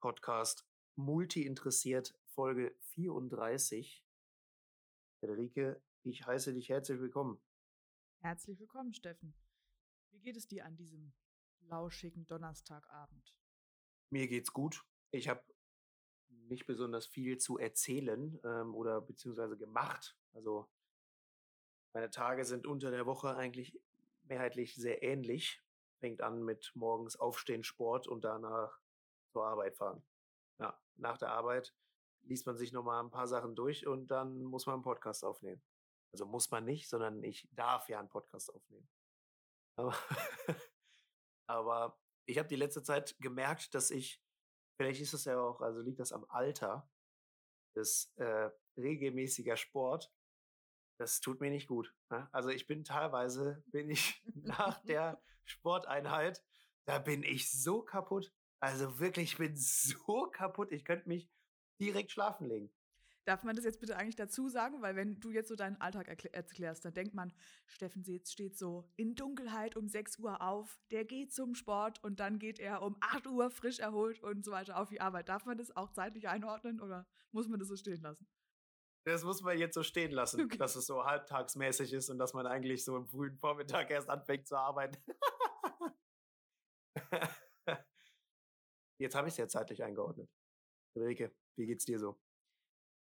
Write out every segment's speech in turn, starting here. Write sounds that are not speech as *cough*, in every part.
Podcast Multi interessiert Folge 34. Friederike, ich heiße dich herzlich willkommen. Herzlich willkommen, Steffen. Wie geht es dir an diesem lauschigen Donnerstagabend? Mir geht's gut. Ich habe nicht besonders viel zu erzählen ähm, oder beziehungsweise gemacht. Also meine Tage sind unter der Woche eigentlich mehrheitlich sehr ähnlich. Fängt an mit morgens aufstehen, Sport und danach zur Arbeit fahren. Ja, nach der Arbeit liest man sich nochmal ein paar Sachen durch und dann muss man einen Podcast aufnehmen. Also muss man nicht, sondern ich darf ja einen Podcast aufnehmen. Aber, *laughs* aber ich habe die letzte Zeit gemerkt, dass ich, vielleicht ist es ja auch, also liegt das am Alter, das äh, regelmäßiger Sport, das tut mir nicht gut. Ne? Also ich bin teilweise, bin ich *laughs* nach der Sporteinheit, da bin ich so kaputt. Also wirklich, ich bin so kaputt. Ich könnte mich direkt schlafen legen. Darf man das jetzt bitte eigentlich dazu sagen? Weil wenn du jetzt so deinen Alltag erklärst, dann denkt man, Steffen steht so in Dunkelheit um 6 Uhr auf, der geht zum Sport und dann geht er um 8 Uhr frisch erholt und so weiter auf die Arbeit. Darf man das auch zeitlich einordnen oder muss man das so stehen lassen? Das muss man jetzt so stehen lassen, okay. *laughs* dass es so halbtagsmäßig ist und dass man eigentlich so im frühen Vormittag erst anfängt zu arbeiten. *laughs* Jetzt habe ich es ja zeitlich eingeordnet. Ulrike, wie geht's dir so?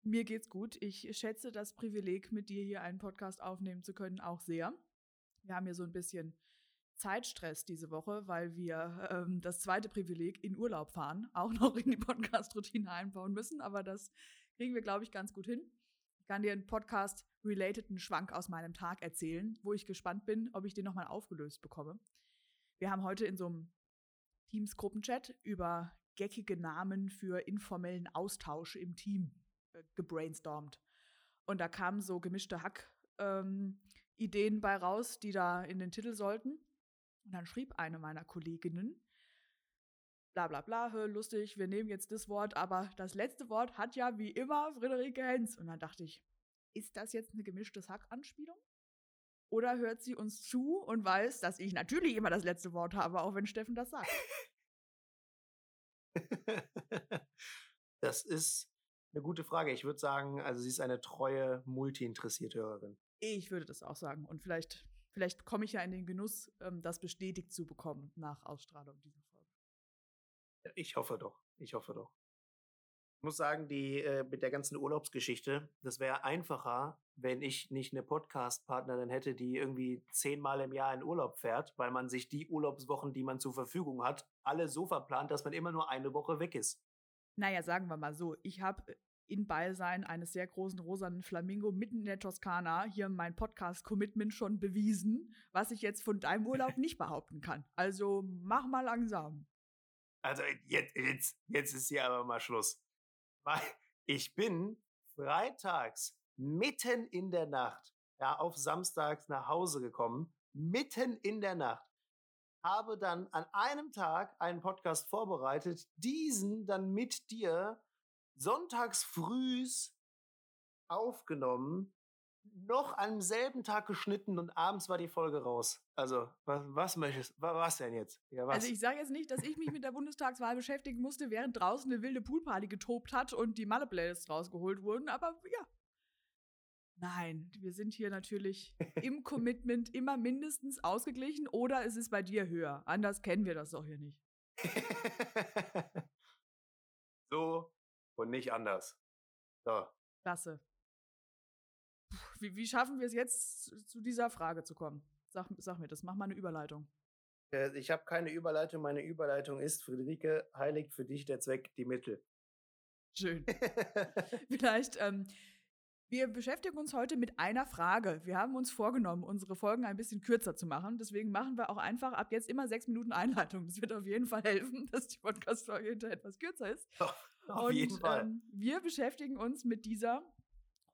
Mir geht's gut. Ich schätze das Privileg, mit dir hier einen Podcast aufnehmen zu können, auch sehr. Wir haben hier so ein bisschen Zeitstress diese Woche, weil wir ähm, das zweite Privileg in Urlaub fahren, auch *laughs* noch in die Podcast-Routine einbauen müssen. Aber das kriegen wir, glaube ich, ganz gut hin. Ich kann dir einen Podcast-relateden Schwank aus meinem Tag erzählen, wo ich gespannt bin, ob ich den nochmal aufgelöst bekomme. Wir haben heute in so einem Teams-Gruppenchat über geckige Namen für informellen Austausch im Team äh, gebrainstormt. Und da kamen so gemischte Hack-Ideen ähm, bei raus, die da in den Titel sollten. Und dann schrieb eine meiner Kolleginnen, bla bla bla, lustig, wir nehmen jetzt das Wort, aber das letzte Wort hat ja wie immer Friederike Hens. Und dann dachte ich, ist das jetzt eine gemischtes Hack-Anspielung? Oder hört sie uns zu und weiß, dass ich natürlich immer das letzte Wort habe, auch wenn Steffen das sagt? *laughs* das ist eine gute Frage. Ich würde sagen, also sie ist eine treue, multi-interessierte Hörerin. Ich würde das auch sagen. Und vielleicht, vielleicht komme ich ja in den Genuss, ähm, das bestätigt zu bekommen nach Ausstrahlung dieser Folge. Ich hoffe doch. Ich hoffe doch. Ich muss sagen, die äh, mit der ganzen Urlaubsgeschichte, das wäre einfacher, wenn ich nicht eine Podcast-Partnerin hätte, die irgendwie zehnmal im Jahr in Urlaub fährt, weil man sich die Urlaubswochen, die man zur Verfügung hat, alle so verplant, dass man immer nur eine Woche weg ist. Naja, sagen wir mal so, ich habe in Beisein eines sehr großen rosanen Flamingo mitten in der Toskana hier mein Podcast-Commitment schon bewiesen, was ich jetzt von deinem Urlaub *laughs* nicht behaupten kann. Also mach mal langsam. Also jetzt, jetzt, jetzt ist hier aber mal Schluss. Weil ich bin freitags mitten in der Nacht, ja, auf samstags nach Hause gekommen, mitten in der Nacht, habe dann an einem Tag einen Podcast vorbereitet, diesen dann mit dir sonntags frühs aufgenommen, noch am selben Tag geschnitten und abends war die Folge raus. Also, was, was möchtest Was denn jetzt? Ja, was? Also, ich sage jetzt nicht, dass ich mich mit der Bundestagswahl beschäftigen musste, während draußen eine wilde Poolparty getobt hat und die Malle-Playlists rausgeholt wurden, aber ja, Nein, wir sind hier natürlich *laughs* im Commitment immer mindestens ausgeglichen oder es ist bei dir höher. Anders kennen wir das doch hier nicht. *laughs* so und nicht anders. So. Klasse. Wie, wie schaffen wir es jetzt, zu dieser Frage zu kommen? Sag, sag mir das, mach mal eine Überleitung. Äh, ich habe keine Überleitung. Meine Überleitung ist, Friederike, heiligt für dich der Zweck die Mittel. Schön. *laughs* Vielleicht ähm, wir beschäftigen uns heute mit einer Frage. Wir haben uns vorgenommen, unsere Folgen ein bisschen kürzer zu machen. Deswegen machen wir auch einfach ab jetzt immer sechs Minuten Einleitung. Das wird auf jeden Fall helfen, *laughs* dass die Podcast-Folge hinterher etwas kürzer ist. auf Und, jeden Fall. Ähm, wir beschäftigen uns mit dieser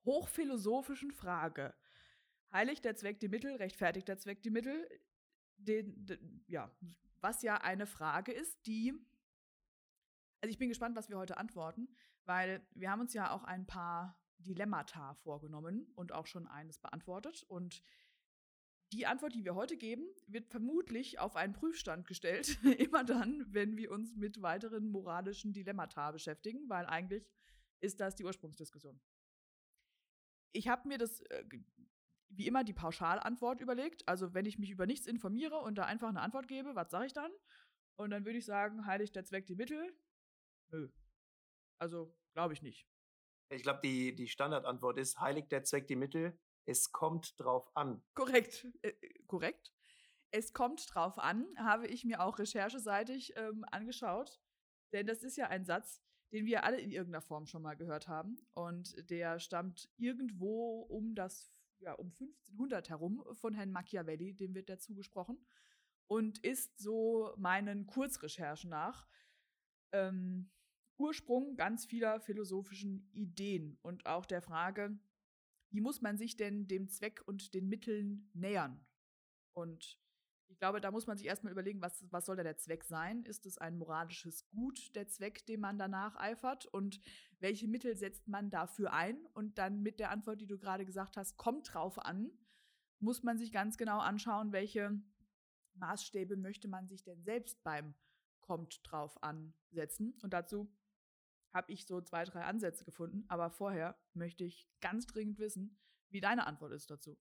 hochphilosophischen Frage. Heiligt der Zweck die Mittel, rechtfertigt der Zweck die Mittel? Den, den, ja, was ja eine Frage ist, die. Also ich bin gespannt, was wir heute antworten, weil wir haben uns ja auch ein paar Dilemmata vorgenommen und auch schon eines beantwortet. Und die Antwort, die wir heute geben, wird vermutlich auf einen Prüfstand gestellt. *laughs* Immer dann, wenn wir uns mit weiteren moralischen Dilemmata beschäftigen, weil eigentlich ist das die Ursprungsdiskussion. Ich habe mir das äh, wie immer die Pauschalantwort überlegt. Also wenn ich mich über nichts informiere und da einfach eine Antwort gebe, was sage ich dann? Und dann würde ich sagen, heiligt der Zweck die Mittel? Nö. Also glaube ich nicht. Ich glaube, die, die Standardantwort ist, heiligt der Zweck die Mittel? Es kommt drauf an. Korrekt. Äh, korrekt. Es kommt drauf an, habe ich mir auch rechercheseitig ähm, angeschaut. Denn das ist ja ein Satz, den wir alle in irgendeiner Form schon mal gehört haben. Und der stammt irgendwo um das, ja, um 1500 herum von Herrn Machiavelli, dem wird dazu gesprochen. Und ist so meinen Kurzrecherchen nach ähm, Ursprung ganz vieler philosophischen Ideen und auch der Frage, wie muss man sich denn dem Zweck und den Mitteln nähern? Und ich glaube, da muss man sich erstmal überlegen, was, was soll da der Zweck sein? Ist es ein moralisches Gut, der Zweck, dem man danach eifert? Und welche Mittel setzt man dafür ein? Und dann mit der Antwort, die du gerade gesagt hast, kommt drauf an, muss man sich ganz genau anschauen, welche Maßstäbe möchte man sich denn selbst beim kommt drauf ansetzen. Und dazu habe ich so zwei, drei Ansätze gefunden. Aber vorher möchte ich ganz dringend wissen, wie deine Antwort ist dazu.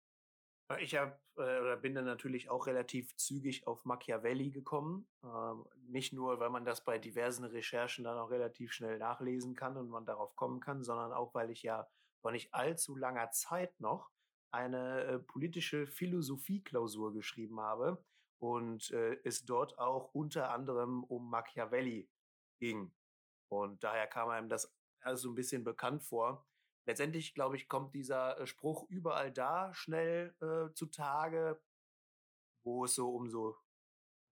Ich habe äh, oder bin dann natürlich auch relativ zügig auf Machiavelli gekommen. Ähm, nicht nur, weil man das bei diversen Recherchen dann auch relativ schnell nachlesen kann und man darauf kommen kann, sondern auch, weil ich ja vor nicht allzu langer Zeit noch eine äh, politische Philosophie-Klausur geschrieben habe und äh, es dort auch unter anderem um Machiavelli ging. Und daher kam einem das also ein bisschen bekannt vor. Letztendlich, glaube ich, kommt dieser äh, Spruch überall da schnell äh, zutage, wo es so um so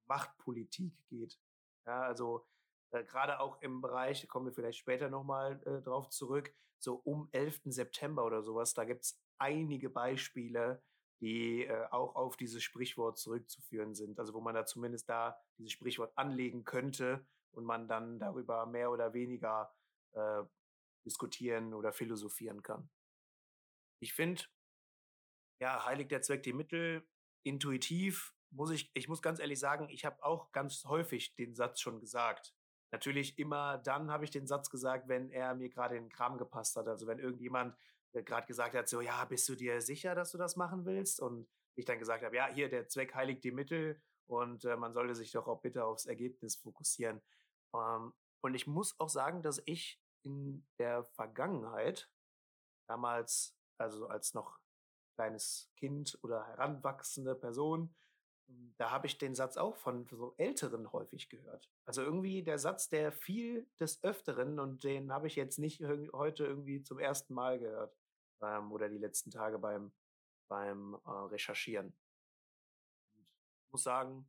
Machtpolitik geht. Ja, also äh, gerade auch im Bereich, kommen wir vielleicht später nochmal äh, drauf zurück, so um 11. September oder sowas, da gibt es einige Beispiele, die äh, auch auf dieses Sprichwort zurückzuführen sind. Also wo man da zumindest da dieses Sprichwort anlegen könnte und man dann darüber mehr oder weniger äh, diskutieren oder philosophieren kann. Ich finde, ja, heiligt der Zweck die Mittel, intuitiv muss ich, ich muss ganz ehrlich sagen, ich habe auch ganz häufig den Satz schon gesagt. Natürlich immer dann habe ich den Satz gesagt, wenn er mir gerade in den Kram gepasst hat. Also wenn irgendjemand äh, gerade gesagt hat, so, ja, bist du dir sicher, dass du das machen willst? Und ich dann gesagt habe, ja, hier, der Zweck heiligt die Mittel und äh, man sollte sich doch auch bitte aufs Ergebnis fokussieren. Ähm, und ich muss auch sagen, dass ich in der Vergangenheit, damals, also als noch kleines Kind oder heranwachsende Person, hm, da habe ich den Satz auch von so Älteren häufig gehört. Also irgendwie der Satz, der viel des Öfteren und den habe ich jetzt nicht heute irgendwie zum ersten Mal gehört ähm, oder die letzten Tage beim, beim äh, Recherchieren. Und ich muss sagen,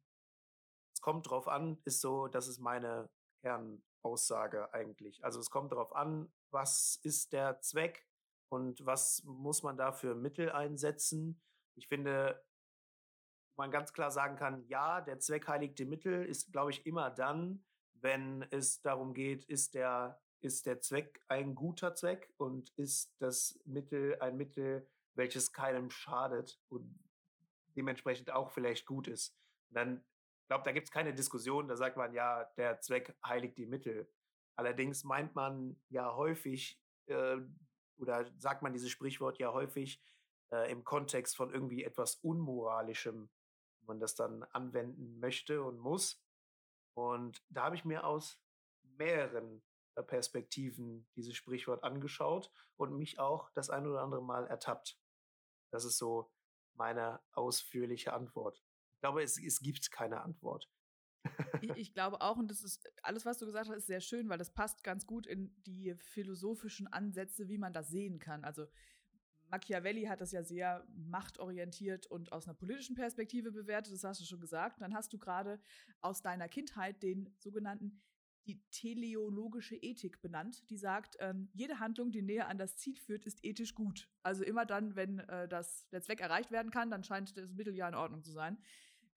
es kommt drauf an, ist so, das ist meine Kernaussage eigentlich. Also es kommt darauf an, was ist der Zweck und was muss man da für Mittel einsetzen. Ich finde, man ganz klar sagen kann, ja, der Zweck heiligt die Mittel ist, glaube ich, immer dann, wenn es darum geht, ist der, ist der Zweck ein guter Zweck und ist das Mittel ein Mittel, welches keinem schadet und dementsprechend auch vielleicht gut ist. Dann glaube, da gibt es keine Diskussion. Da sagt man ja, der Zweck heiligt die Mittel. Allerdings meint man ja häufig, äh, oder sagt man dieses Sprichwort ja häufig äh, im Kontext von irgendwie etwas Unmoralischem, wenn man das dann anwenden möchte und muss. Und da habe ich mir aus mehreren äh, Perspektiven dieses Sprichwort angeschaut und mich auch das ein oder andere Mal ertappt. Das ist so meine ausführliche Antwort. Ich glaube, es, es gibt keine Antwort. ich, ich, glaube auch, und das ist alles, was du gesagt hast, ist sehr schön, weil das passt ganz gut in die philosophischen Ansätze, wie man das sehen kann. Also Machiavelli hat das ja sehr machtorientiert und aus einer politischen Perspektive bewertet, das hast du schon gesagt. Dann hast du gerade aus deiner Kindheit den sogenannten die teleologische Ethik benannt, die sagt, ähm, jede Handlung, die näher an das Ziel führt, ist ethisch gut. Also immer dann, wenn äh, das, der Zweck erreicht werden kann, dann scheint das Mittel ja in Ordnung zu sein.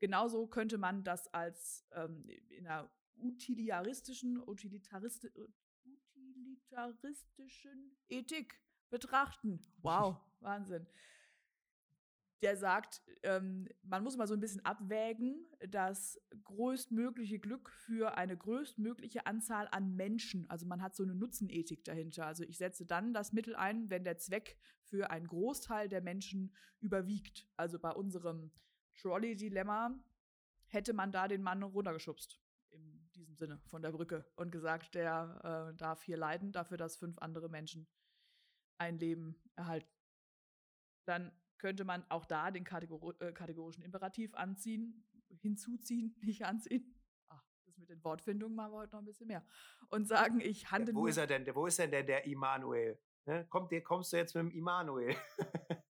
Genauso könnte man das als ähm, in einer utilitaristischen, utilitaristi utilitaristischen Ethik betrachten. Wow, *laughs* Wahnsinn. der sagt, ähm, man muss mal so ein bisschen abwägen, das größtmögliche Glück für eine größtmögliche Anzahl an Menschen. Also man hat so eine Nutzenethik dahinter. Also ich setze dann das Mittel ein, wenn der Zweck für einen Großteil der Menschen überwiegt. Also bei unserem Trolley-Dilemma hätte man da den Mann runtergeschubst. In diesem Sinne von der Brücke und gesagt, der äh, darf hier leiden, dafür, dass fünf andere Menschen ein Leben erhalten. Dann könnte man auch da den Kategor äh, kategorischen Imperativ anziehen, hinzuziehen, *laughs* nicht anziehen. Ach, das mit den Wortfindungen machen wir heute noch ein bisschen mehr. Und sagen, ich handle. Ja, wo ist er denn? Wo ist denn der, der Immanuel? Ne? Kommt, kommst du jetzt mit dem Immanuel? *laughs*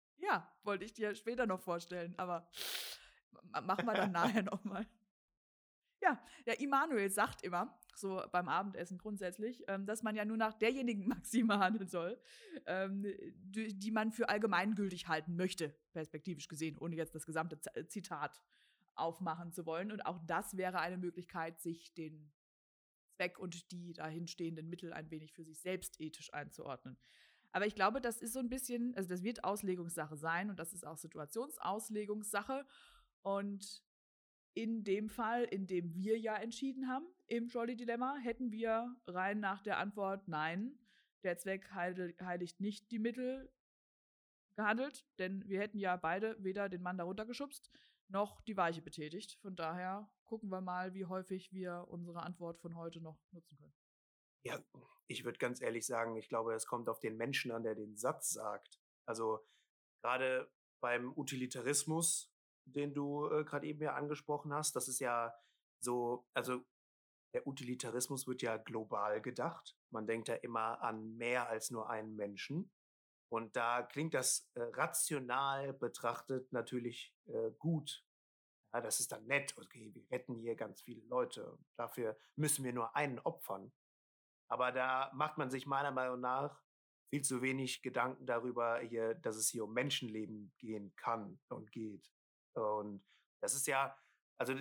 wollte ich dir später noch vorstellen, aber machen wir dann nachher nochmal. Ja, der Immanuel sagt immer, so beim Abendessen grundsätzlich, ähm, dass man ja nur nach derjenigen *laughs* Maxime handeln soll, ähm, die, man für allgemeingültig halten möchte, perspektivisch gesehen, ohne jetzt das gesamte Z Zitat aufmachen zu wollen. Und auch das wäre eine Möglichkeit, sich den Zweck und die dahinstehenden Mittel ein wenig für sich selbst ethisch einzuordnen. Aber ich glaube, das ist so ein bisschen, also das wird Auslegungssache sein und das ist auch Situationsauslegungssache. Und in dem Fall, in dem wir ja entschieden haben, im Trolley-Dilemma, hätten wir rein nach der Antwort Nein, der Zweck heiligt nicht die Mittel gehandelt, denn wir hätten ja beide weder den Mann darunter geschubst, noch die Weiche betätigt. Von daher gucken wir mal, wie häufig wir unsere Antwort von heute noch nutzen können. Ja, ich würde ganz ehrlich sagen, ich glaube, es kommt auf den Menschen an, der den Satz sagt. Also gerade beim Utilitarismus den du äh, gerade eben ja angesprochen hast. Das ist ja so, also der Utilitarismus wird ja global gedacht. Man denkt ja immer an mehr als nur einen Menschen. Und da klingt das äh, rational betrachtet natürlich äh, gut. Ja, das ist dann nett. Okay, wir retten hier ganz viele Leute. Dafür müssen wir nur einen opfern. Aber da macht man sich meiner Meinung nach viel zu wenig Gedanken darüber, hier, dass es hier um Menschenleben gehen kann und geht. Und das ist ja, also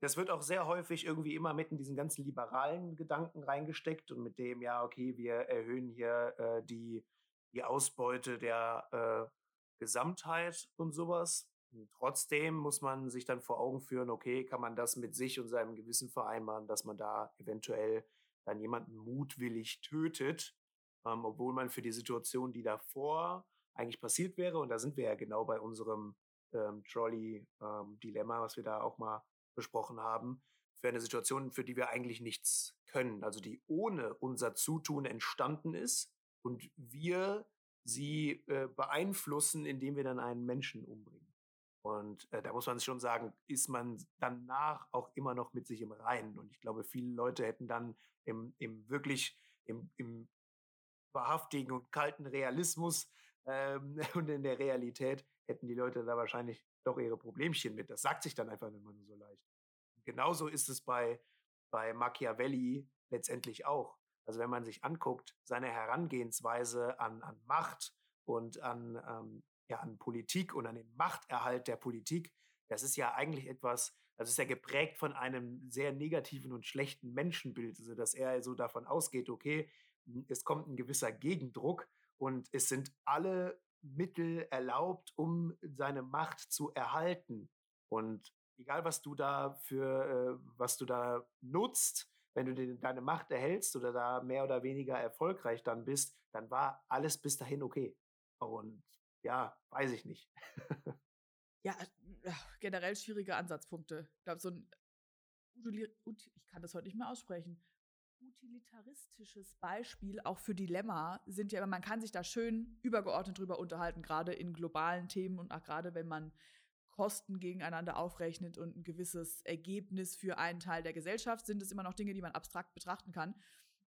das wird auch sehr häufig irgendwie immer mit in diesen ganzen liberalen Gedanken reingesteckt und mit dem, ja, okay, wir erhöhen hier äh, die, die Ausbeute der äh, Gesamtheit und sowas. Und trotzdem muss man sich dann vor Augen führen, okay, kann man das mit sich und seinem Gewissen vereinbaren, dass man da eventuell dann jemanden mutwillig tötet, ähm, obwohl man für die Situation, die davor eigentlich passiert wäre, und da sind wir ja genau bei unserem ähm, Trolley-Dilemma, ähm, was wir da auch mal besprochen haben, für eine Situation, für die wir eigentlich nichts können, also die ohne unser Zutun entstanden ist und wir sie äh, beeinflussen, indem wir dann einen Menschen umbringen. Und äh, da muss man schon sagen, ist man danach auch immer noch mit sich im Reinen. Und ich glaube, viele Leute hätten dann im, im wirklich, im, im wahrhaftigen und kalten Realismus ähm, *laughs* und in der Realität hätten die Leute da wahrscheinlich doch ihre Problemchen mit. Das sagt sich dann einfach immer nur so leicht. genauso ist es bei, bei Machiavelli letztendlich auch. Also wenn man sich anguckt, seine Herangehensweise an, an Macht und an, ähm, ja, an Politik und an den Machterhalt der Politik, das ist ja eigentlich etwas, das ist ja geprägt von einem sehr negativen und schlechten Menschenbild, also dass er so davon ausgeht, okay, es kommt ein gewisser Gegendruck und es sind alle Mittel erlaubt, um seine Macht zu erhalten. Und egal, was du da für, äh, was du da nutzt, wenn du deine Macht erhältst oder da mehr oder weniger erfolgreich dann bist, dann war alles bis dahin okay. Und ja, weiß ich nicht. *laughs* ja, äh, generell schwierige Ansatzpunkte. Ich glaube, so ein ich kann das heute nicht mehr aussprechen utilitaristisches Beispiel auch für Dilemma sind ja, man kann sich da schön übergeordnet drüber unterhalten, gerade in globalen Themen und auch gerade wenn man Kosten gegeneinander aufrechnet und ein gewisses Ergebnis für einen Teil der Gesellschaft, sind es immer noch Dinge, die man abstrakt betrachten kann.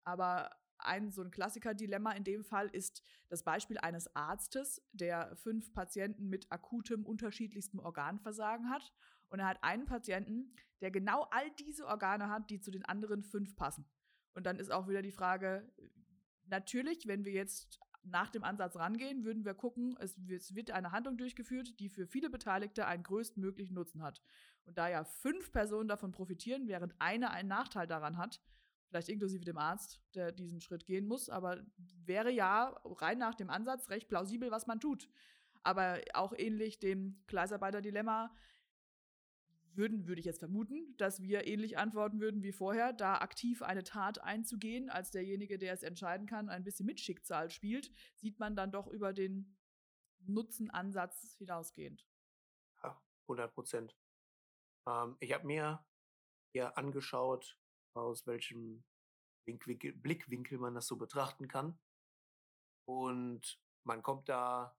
Aber ein so ein Klassiker-Dilemma in dem Fall ist das Beispiel eines Arztes, der fünf Patienten mit akutem unterschiedlichstem Organversagen hat. Und er hat einen Patienten, der genau all diese Organe hat, die zu den anderen fünf passen. Und dann ist auch wieder die Frage, natürlich, wenn wir jetzt nach dem Ansatz rangehen, würden wir gucken, es wird eine Handlung durchgeführt, die für viele Beteiligte einen größtmöglichen Nutzen hat. Und da ja fünf Personen davon profitieren, während eine einen Nachteil daran hat, vielleicht inklusive dem Arzt, der diesen Schritt gehen muss, aber wäre ja rein nach dem Ansatz recht plausibel, was man tut. Aber auch ähnlich dem Gleisarbeiter-Dilemma würden, würde ich jetzt vermuten, dass wir ähnlich antworten würden wie vorher, da aktiv eine Tat einzugehen, als derjenige, der es entscheiden kann, ein bisschen mit Schicksal spielt, sieht man dann doch über den Nutzenansatz hinausgehend. Ja, 100 Prozent. Ähm, ich habe mir ja angeschaut, aus welchem Blickwinkel man das so betrachten kann. Und man kommt da,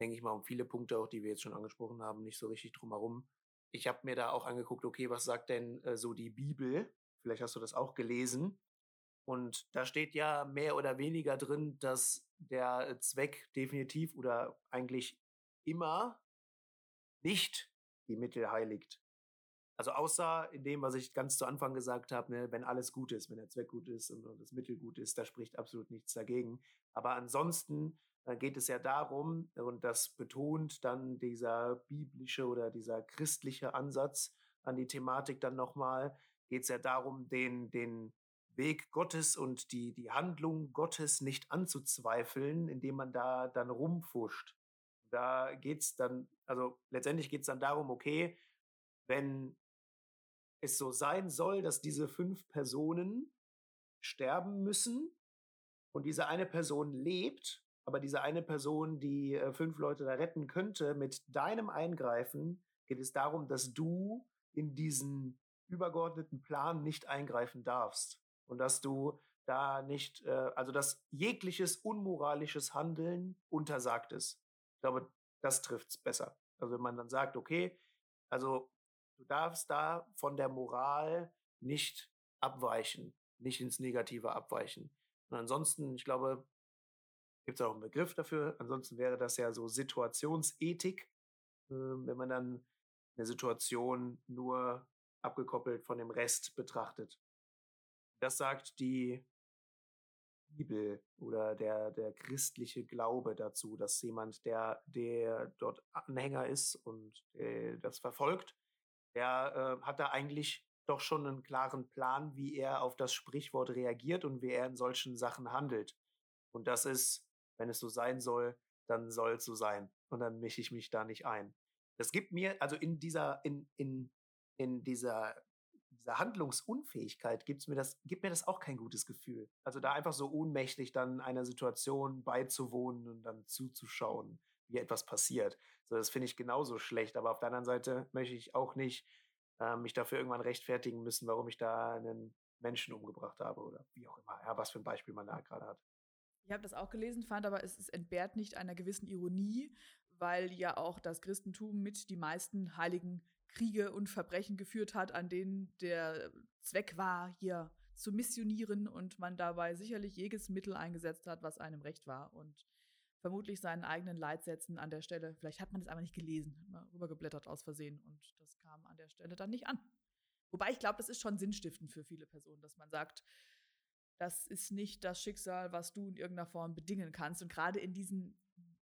denke ich mal, um viele Punkte, auch die wir jetzt schon angesprochen haben, nicht so richtig drum herum. Ich habe mir da auch angeguckt, okay, was sagt denn äh, so die Bibel? Vielleicht hast du das auch gelesen. Und da steht ja mehr oder weniger drin, dass der Zweck definitiv oder eigentlich immer nicht die Mittel heiligt. Also außer in dem, was ich ganz zu Anfang gesagt habe, ne, wenn alles gut ist, wenn der Zweck gut ist und das Mittel gut ist, da spricht absolut nichts dagegen. Aber ansonsten äh, geht es ja darum, und das betont dann dieser biblische oder dieser christliche Ansatz an die Thematik dann nochmal, geht es ja darum, den, den Weg Gottes und die, die Handlung Gottes nicht anzuzweifeln, indem man da dann rumfuscht. Da geht es dann, also letztendlich geht es dann darum, okay, wenn es so sein soll, dass diese fünf Personen sterben müssen und diese eine Person lebt, aber diese eine Person, die äh, fünf Leute da retten könnte, mit deinem Eingreifen geht es darum, dass du in diesen übergeordneten Plan nicht eingreifen darfst und dass du da nicht, äh, also dass jegliches unmoralisches Handeln untersagt ist. Ich glaube, das trifft es besser. Also wenn man dann sagt, okay, also Du darfst da von der Moral nicht abweichen, nicht ins Negative abweichen. Und ansonsten, ich glaube, gibt es auch einen Begriff dafür. Ansonsten wäre das ja so Situationsethik, äh, wenn man dann eine Situation nur abgekoppelt von dem Rest betrachtet. Das sagt die Bibel oder der, der christliche Glaube dazu, dass jemand, der, der dort Anhänger ist und äh, das verfolgt, der äh, hat da eigentlich doch schon einen klaren Plan, wie er auf das Sprichwort reagiert und wie er in solchen Sachen handelt. Und das ist, wenn es so sein soll, dann soll es so sein. Und dann mische ich mich da nicht ein. Das gibt mir, also in dieser, in, in, in dieser, dieser Handlungsunfähigkeit gibt's mir das, gibt mir das auch kein gutes Gefühl. Also da einfach so ohnmächtig dann einer Situation beizuwohnen und dann zuzuschauen, wie etwas passiert. So, das finde ich genauso schlecht. Aber auf der anderen Seite möchte ich auch nicht äh, mich dafür irgendwann rechtfertigen müssen, warum ich da einen Menschen umgebracht habe oder wie auch immer. Ja, was für ein Beispiel man da gerade hat. Ich habe das auch gelesen, fand aber, es, es entbehrt nicht einer gewissen Ironie, weil ja auch das Christentum mit die meisten heiligen Kriege und Verbrechen geführt hat, an denen der Zweck war, hier zu missionieren und man dabei sicherlich jedes Mittel eingesetzt hat, was einem recht war. Und vermutlich seinen eigenen Leitsätzen an der Stelle. Vielleicht hat man es aber nicht gelesen, mal rübergeblättert aus Versehen und das kam an der Stelle dann nicht an. Wobei ich glaube, das ist schon sinnstiftend für viele Personen, dass man sagt, das ist nicht das Schicksal, was du in irgendeiner Form bedingen kannst. Und gerade in diesen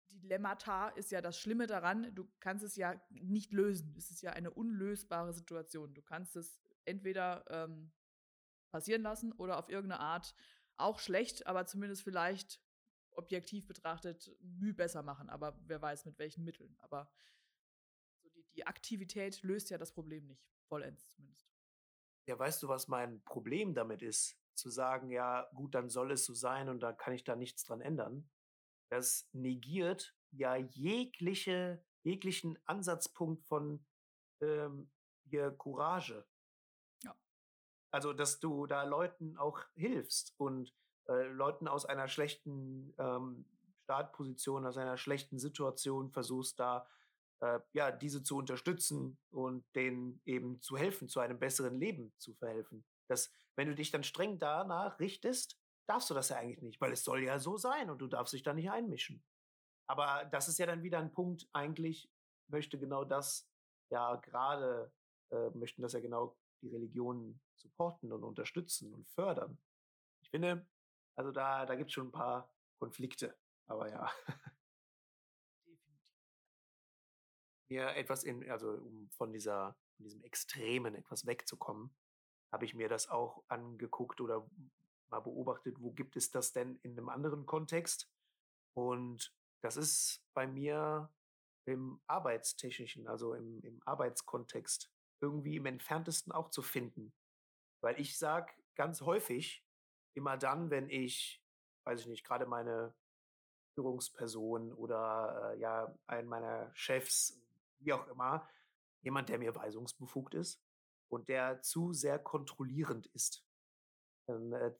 Dilemmata ist ja das Schlimme daran, du kannst es ja nicht lösen. Es ist ja eine unlösbare Situation. Du kannst es entweder ähm, passieren lassen oder auf irgendeine Art auch schlecht, aber zumindest vielleicht objektiv betrachtet Mühe besser machen, aber wer weiß mit welchen Mitteln. Aber so die, die Aktivität löst ja das Problem nicht, vollends zumindest. Ja, weißt du, was mein Problem damit ist? Zu sagen, ja, gut, dann soll es so sein und da kann ich da nichts dran ändern. Das negiert ja jegliche, jeglichen Ansatzpunkt von ähm, hier Courage. Ja. Also, dass du da Leuten auch hilfst und äh, Leuten aus einer schlechten ähm, Startposition, aus einer schlechten Situation versuchst da äh, ja diese zu unterstützen und denen eben zu helfen, zu einem besseren Leben zu verhelfen. Dass wenn du dich dann streng danach richtest, darfst du das ja eigentlich nicht, weil es soll ja so sein und du darfst dich da nicht einmischen. Aber das ist ja dann wieder ein Punkt, eigentlich möchte genau das ja gerade, äh, möchten das ja genau die Religionen supporten und unterstützen und fördern. Ich finde, also da, da gibt es schon ein paar Konflikte, aber ja. *laughs* Definitiv. Mir etwas in, also um von dieser, von diesem Extremen etwas wegzukommen, habe ich mir das auch angeguckt oder mal beobachtet, wo gibt es das denn in einem anderen Kontext? Und das ist bei mir im arbeitstechnischen, also im, im Arbeitskontext irgendwie im entferntesten auch zu finden. Weil ich sage ganz häufig, immer dann, wenn ich, weiß ich nicht, gerade meine Führungsperson oder äh, ja, einen meiner Chefs, wie auch immer, jemand, der mir weisungsbefugt ist und der zu sehr kontrollierend ist, dann äh,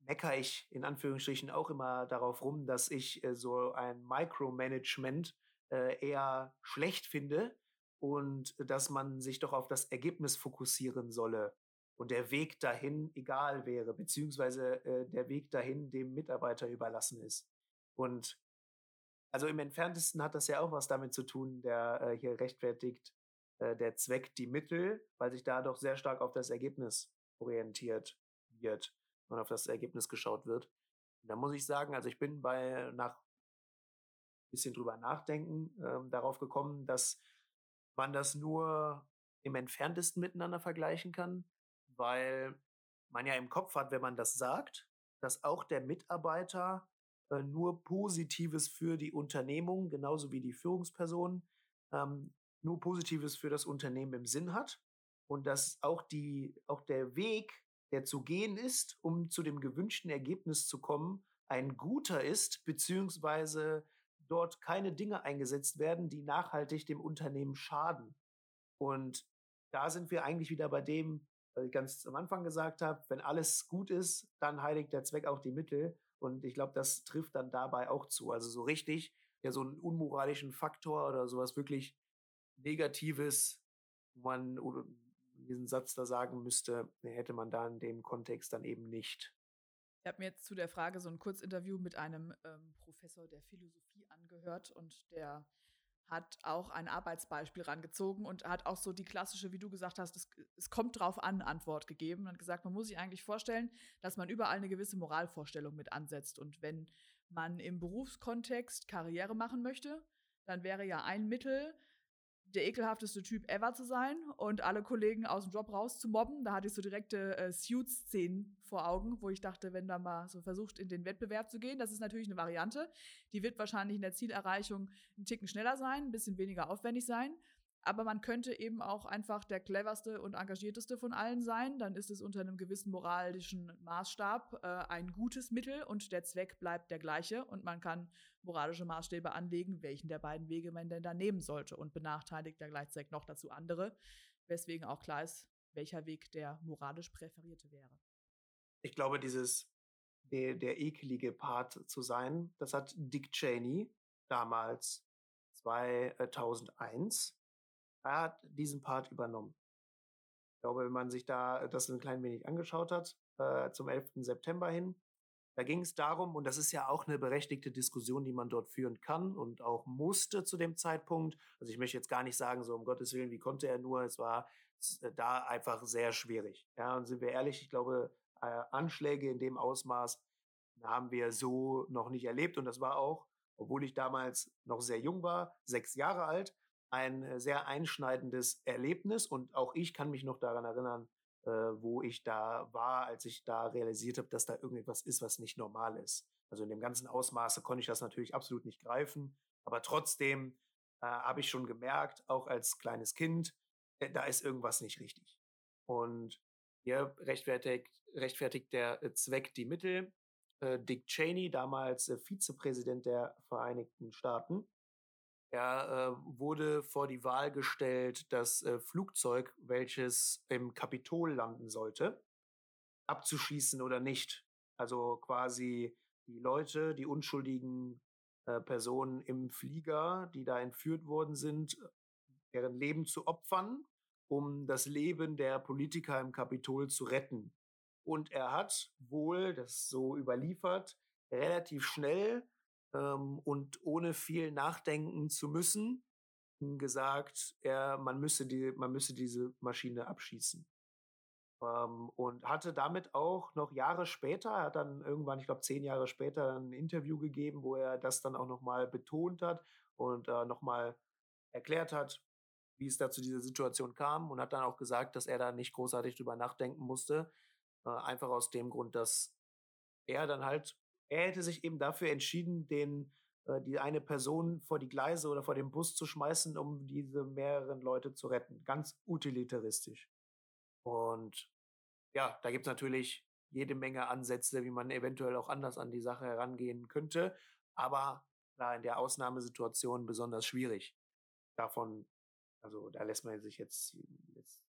meckere ich in Anführungsstrichen auch immer darauf rum, dass ich äh, so ein Micromanagement äh, eher schlecht finde und dass man sich doch auf das Ergebnis fokussieren solle und der Weg dahin egal wäre, beziehungsweise äh, der Weg dahin dem Mitarbeiter überlassen ist. Und also im entferntesten hat das ja auch was damit zu tun, der äh, hier rechtfertigt, äh, der Zweck die Mittel, weil sich da doch sehr stark auf das Ergebnis orientiert wird und auf das Ergebnis geschaut wird. Und da muss ich sagen, also ich bin bei nach bisschen drüber nachdenken ähm, darauf gekommen, dass man das nur im entferntesten miteinander vergleichen kann, weil man ja im Kopf hat, wenn man das sagt, dass auch der Mitarbeiter äh, nur Positives für die Unternehmung, genauso wie die Führungsperson, ähm, nur Positives für das Unternehmen im Sinn hat und dass auch die, auch der Weg, der zu gehen ist, um zu dem gewünschten Ergebnis zu kommen, ein guter ist, beziehungsweise dort keine Dinge eingesetzt werden, die nachhaltig dem Unternehmen schaden. Und da sind wir eigentlich wieder bei dem, was ich ganz am Anfang gesagt habe, wenn alles gut ist, dann heiligt der Zweck auch die Mittel. Und ich glaube, das trifft dann dabei auch zu. Also so richtig, ja, so einen unmoralischen Faktor oder sowas wirklich Negatives, wo man oder diesen Satz da sagen müsste, hätte man da in dem Kontext dann eben nicht. Ich habe mir jetzt zu der Frage so ein Kurzinterview mit einem ähm, Professor der Philosophie angehört und der hat auch ein Arbeitsbeispiel rangezogen und hat auch so die klassische, wie du gesagt hast, es, es kommt drauf an, Antwort gegeben und gesagt, man muss sich eigentlich vorstellen, dass man überall eine gewisse Moralvorstellung mit ansetzt. Und wenn man im Berufskontext Karriere machen möchte, dann wäre ja ein Mittel, der ekelhafteste Typ ever zu sein und alle Kollegen aus dem Job raus zu mobben. Da hatte ich so direkte äh, Suits-Szenen vor Augen, wo ich dachte, wenn da mal so versucht, in den Wettbewerb zu gehen, das ist natürlich eine Variante. Die wird wahrscheinlich in der Zielerreichung ein Ticken schneller sein, ein bisschen weniger aufwendig sein. Aber man könnte eben auch einfach der cleverste und engagierteste von allen sein. Dann ist es unter einem gewissen moralischen Maßstab äh, ein gutes Mittel und der Zweck bleibt der gleiche. Und man kann moralische Maßstäbe anlegen, welchen der beiden Wege man denn da nehmen sollte und benachteiligt ja gleichzeitig noch dazu andere, weswegen auch klar ist, welcher Weg der moralisch präferierte wäre. Ich glaube, dieses der, der ekelige Part zu sein, das hat Dick Cheney damals 2001 er hat diesen Part übernommen. Ich glaube, wenn man sich da das ein klein wenig angeschaut hat, äh, zum 11. September hin, da ging es darum, und das ist ja auch eine berechtigte Diskussion, die man dort führen kann und auch musste zu dem Zeitpunkt. Also ich möchte jetzt gar nicht sagen, so um Gottes Willen, wie konnte er nur, es war äh, da einfach sehr schwierig. Ja, und sind wir ehrlich, ich glaube, äh, Anschläge in dem Ausmaß haben wir so noch nicht erlebt. Und das war auch, obwohl ich damals noch sehr jung war, sechs Jahre alt, ein äh, sehr einschneidendes Erlebnis und auch ich kann mich noch daran erinnern, äh, wo ich da war, als ich da realisiert habe, dass da irgendetwas ist, was nicht normal ist. Also in dem ganzen Ausmaße konnte ich das natürlich absolut nicht greifen, aber trotzdem äh, habe ich schon gemerkt, auch als kleines Kind, äh, da ist irgendwas nicht richtig. Und hier rechtfertigt, rechtfertigt der äh, Zweck die Mittel. Äh, Dick Cheney, damals Vizepräsident der Vereinigten Staaten, er äh, wurde vor die Wahl gestellt, das äh, Flugzeug, welches im Kapitol landen sollte, abzuschießen oder nicht. Also quasi die Leute, die unschuldigen äh, Personen im Flieger, die da entführt worden sind, deren Leben zu opfern, um das Leben der Politiker im Kapitol zu retten. Und er hat wohl, das so überliefert, relativ schnell ähm, und ohne viel nachdenken zu müssen, gesagt, er, man, müsse die, man müsse diese Maschine abschießen. Ähm, und hatte damit auch noch Jahre später, er hat dann irgendwann, ich glaube zehn Jahre später, ein Interview gegeben, wo er das dann auch nochmal betont hat und äh, nochmal erklärt hat, wie es da zu dieser Situation kam und hat dann auch gesagt, dass er da nicht großartig drüber nachdenken musste. Äh, einfach aus dem Grund, dass er dann halt er hätte sich eben dafür entschieden, den äh, die eine Person vor die Gleise oder vor den Bus zu schmeißen, um diese mehreren Leute zu retten. Ganz utilitaristisch. Und ja, da gibt es natürlich jede Menge Ansätze, wie man eventuell auch anders an die Sache herangehen könnte. Aber da in der Ausnahmesituation besonders schwierig. Davon, also da lässt man sich jetzt, jetzt,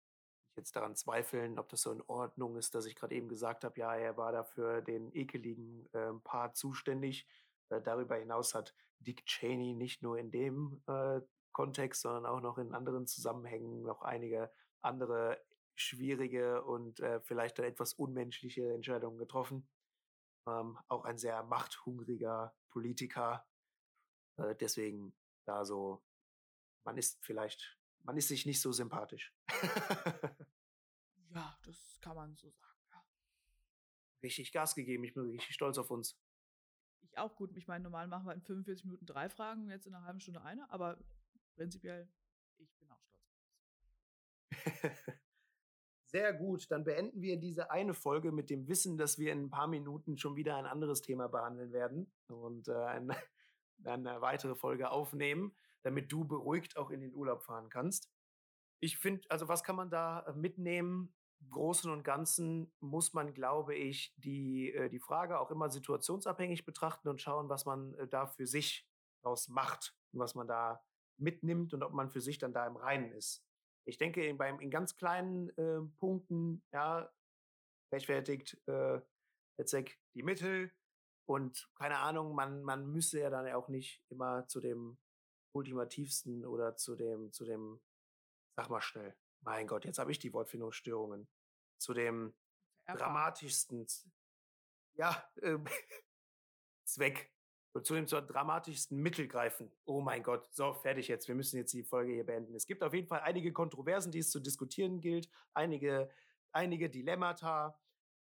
jetzt daran zweifeln, ob das so in Ordnung ist, dass ich gerade eben gesagt habe, ja, er war dafür den ekeligen äh, Part zuständig. Äh, darüber hinaus hat Dick Cheney nicht nur in dem äh, Kontext, sondern auch noch in anderen Zusammenhängen noch einige andere schwierige und äh, vielleicht etwas unmenschliche Entscheidungen getroffen. Ähm, auch ein sehr machthungriger Politiker. Äh, deswegen da so, man ist vielleicht, man ist sich nicht so sympathisch. *laughs* ja, das kann man so sagen. Ja. Richtig Gas gegeben. Ich bin richtig stolz auf uns. Ich auch gut. Ich meine, normal machen wir in 45 Minuten drei Fragen und jetzt in einer halben Stunde eine, aber prinzipiell, ich bin auch stolz auf uns. *laughs* Sehr gut, dann beenden wir diese eine Folge mit dem Wissen, dass wir in ein paar Minuten schon wieder ein anderes Thema behandeln werden und äh, ein, *laughs* eine weitere Folge aufnehmen, damit du beruhigt auch in den Urlaub fahren kannst. Ich finde, also was kann man da äh, mitnehmen? Großen und Ganzen muss man, glaube ich, die, äh, die Frage auch immer situationsabhängig betrachten und schauen, was man äh, da für sich daraus macht und was man da mitnimmt und ob man für sich dann da im Reinen ist. Ich denke, in, beim, in ganz kleinen äh, Punkten, ja, rechtfertigt äh, Zweck die Mittel und keine Ahnung, man, man müsste ja dann auch nicht immer zu dem ultimativsten oder zu dem, zu dem, sag mal schnell, mein Gott, jetzt habe ich die Wortfindungsstörungen, zu dem Erfahren. dramatischsten, ja, äh, *laughs* Zweck und zu dem zur dramatischsten Mittel greifen. Oh mein Gott, so, fertig jetzt. Wir müssen jetzt die Folge hier beenden. Es gibt auf jeden Fall einige Kontroversen, die es zu diskutieren gilt, einige, einige Dilemmata.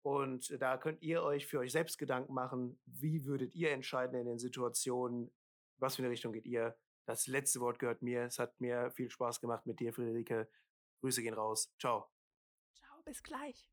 Und da könnt ihr euch für euch selbst Gedanken machen, wie würdet ihr entscheiden in den Situationen, was für eine Richtung geht ihr. Das letzte Wort gehört mir. Es hat mir viel Spaß gemacht mit dir, Friederike. Grüße gehen raus. Ciao. Ciao, bis gleich.